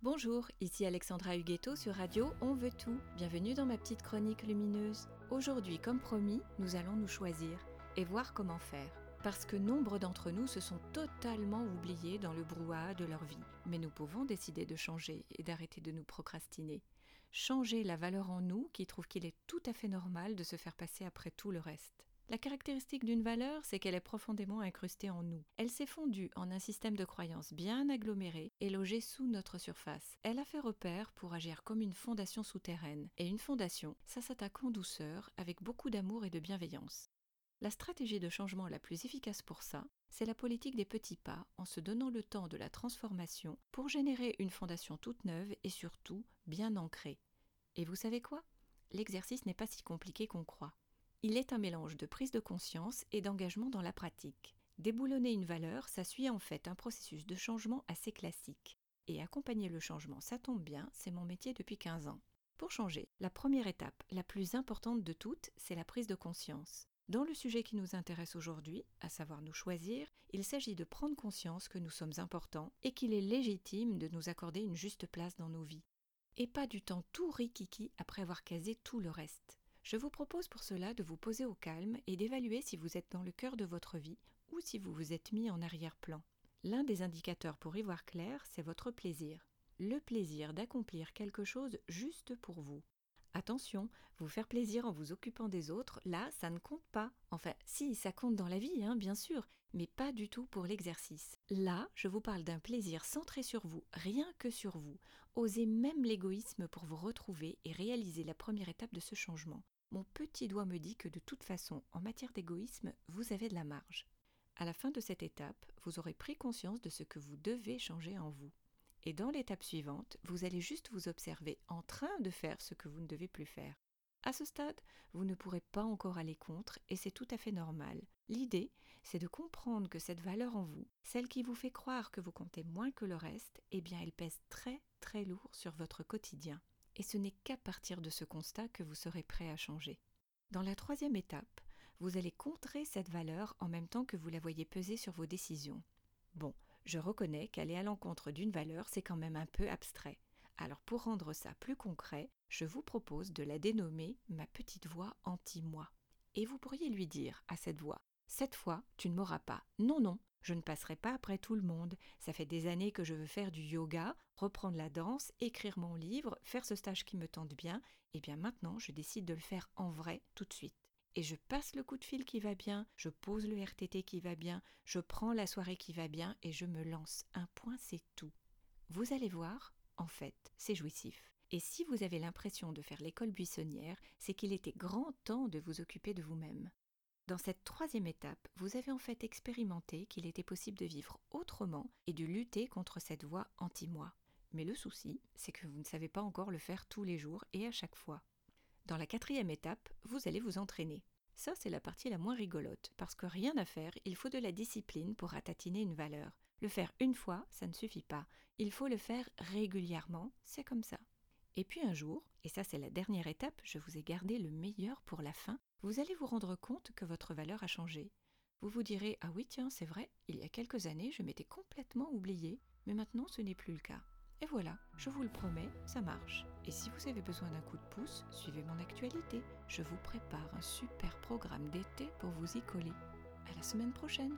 Bonjour, ici Alexandra Huguetto sur Radio On veut tout. Bienvenue dans ma petite chronique lumineuse. Aujourd'hui, comme promis, nous allons nous choisir et voir comment faire. Parce que nombre d'entre nous se sont totalement oubliés dans le brouhaha de leur vie. Mais nous pouvons décider de changer et d'arrêter de nous procrastiner. Changer la valeur en nous qui trouve qu'il est tout à fait normal de se faire passer après tout le reste. La caractéristique d'une valeur, c'est qu'elle est profondément incrustée en nous. Elle s'est fondue en un système de croyances bien aggloméré et logé sous notre surface. Elle a fait repère pour agir comme une fondation souterraine. Et une fondation, ça s'attaque en douceur, avec beaucoup d'amour et de bienveillance. La stratégie de changement la plus efficace pour ça, c'est la politique des petits pas, en se donnant le temps de la transformation pour générer une fondation toute neuve et surtout bien ancrée. Et vous savez quoi? L'exercice n'est pas si compliqué qu'on croit. Il est un mélange de prise de conscience et d'engagement dans la pratique. Déboulonner une valeur, ça suit en fait un processus de changement assez classique. Et accompagner le changement, ça tombe bien, c'est mon métier depuis 15 ans. Pour changer, la première étape, la plus importante de toutes, c'est la prise de conscience. Dans le sujet qui nous intéresse aujourd'hui, à savoir nous choisir, il s'agit de prendre conscience que nous sommes importants et qu'il est légitime de nous accorder une juste place dans nos vies. Et pas du temps tout rikiki après avoir casé tout le reste. Je vous propose pour cela de vous poser au calme et d'évaluer si vous êtes dans le cœur de votre vie ou si vous vous êtes mis en arrière-plan. L'un des indicateurs pour y voir clair, c'est votre plaisir. Le plaisir d'accomplir quelque chose juste pour vous. Attention, vous faire plaisir en vous occupant des autres, là, ça ne compte pas. Enfin, si, ça compte dans la vie, hein, bien sûr, mais pas du tout pour l'exercice. Là, je vous parle d'un plaisir centré sur vous, rien que sur vous. Osez même l'égoïsme pour vous retrouver et réaliser la première étape de ce changement. Mon petit doigt me dit que de toute façon, en matière d'égoïsme, vous avez de la marge. À la fin de cette étape, vous aurez pris conscience de ce que vous devez changer en vous. Et dans l'étape suivante, vous allez juste vous observer en train de faire ce que vous ne devez plus faire. À ce stade, vous ne pourrez pas encore aller contre et c'est tout à fait normal. L'idée, c'est de comprendre que cette valeur en vous, celle qui vous fait croire que vous comptez moins que le reste, eh bien elle pèse très très lourd sur votre quotidien et ce n'est qu'à partir de ce constat que vous serez prêt à changer. Dans la troisième étape, vous allez contrer cette valeur en même temps que vous la voyez peser sur vos décisions. Bon, je reconnais qu'aller à l'encontre d'une valeur, c'est quand même un peu abstrait. Alors pour rendre ça plus concret, je vous propose de la dénommer ma petite voix anti-moi. Et vous pourriez lui dire à cette voix Cette fois, tu ne m'auras pas. Non, non, je ne passerai pas après tout le monde. Ça fait des années que je veux faire du yoga, reprendre la danse, écrire mon livre, faire ce stage qui me tente bien. Et eh bien maintenant, je décide de le faire en vrai tout de suite. Et je passe le coup de fil qui va bien, je pose le RTT qui va bien, je prends la soirée qui va bien et je me lance. Un point, c'est tout. Vous allez voir, en fait, c'est jouissif. Et si vous avez l'impression de faire l'école buissonnière, c'est qu'il était grand temps de vous occuper de vous-même. Dans cette troisième étape, vous avez en fait expérimenté qu'il était possible de vivre autrement et de lutter contre cette voie anti-moi. Mais le souci, c'est que vous ne savez pas encore le faire tous les jours et à chaque fois. Dans la quatrième étape, vous allez vous entraîner. Ça, c'est la partie la moins rigolote, parce que rien à faire, il faut de la discipline pour ratatiner une valeur. Le faire une fois, ça ne suffit pas. Il faut le faire régulièrement, c'est comme ça. Et puis un jour, et ça c'est la dernière étape, je vous ai gardé le meilleur pour la fin, vous allez vous rendre compte que votre valeur a changé. Vous vous direz Ah oui, tiens, c'est vrai, il y a quelques années, je m'étais complètement oublié, mais maintenant ce n'est plus le cas. Et voilà, je vous le promets, ça marche. Et si vous avez besoin d'un coup de pouce, suivez mon actualité. Je vous prépare un super programme d'été pour vous y coller. À la semaine prochaine!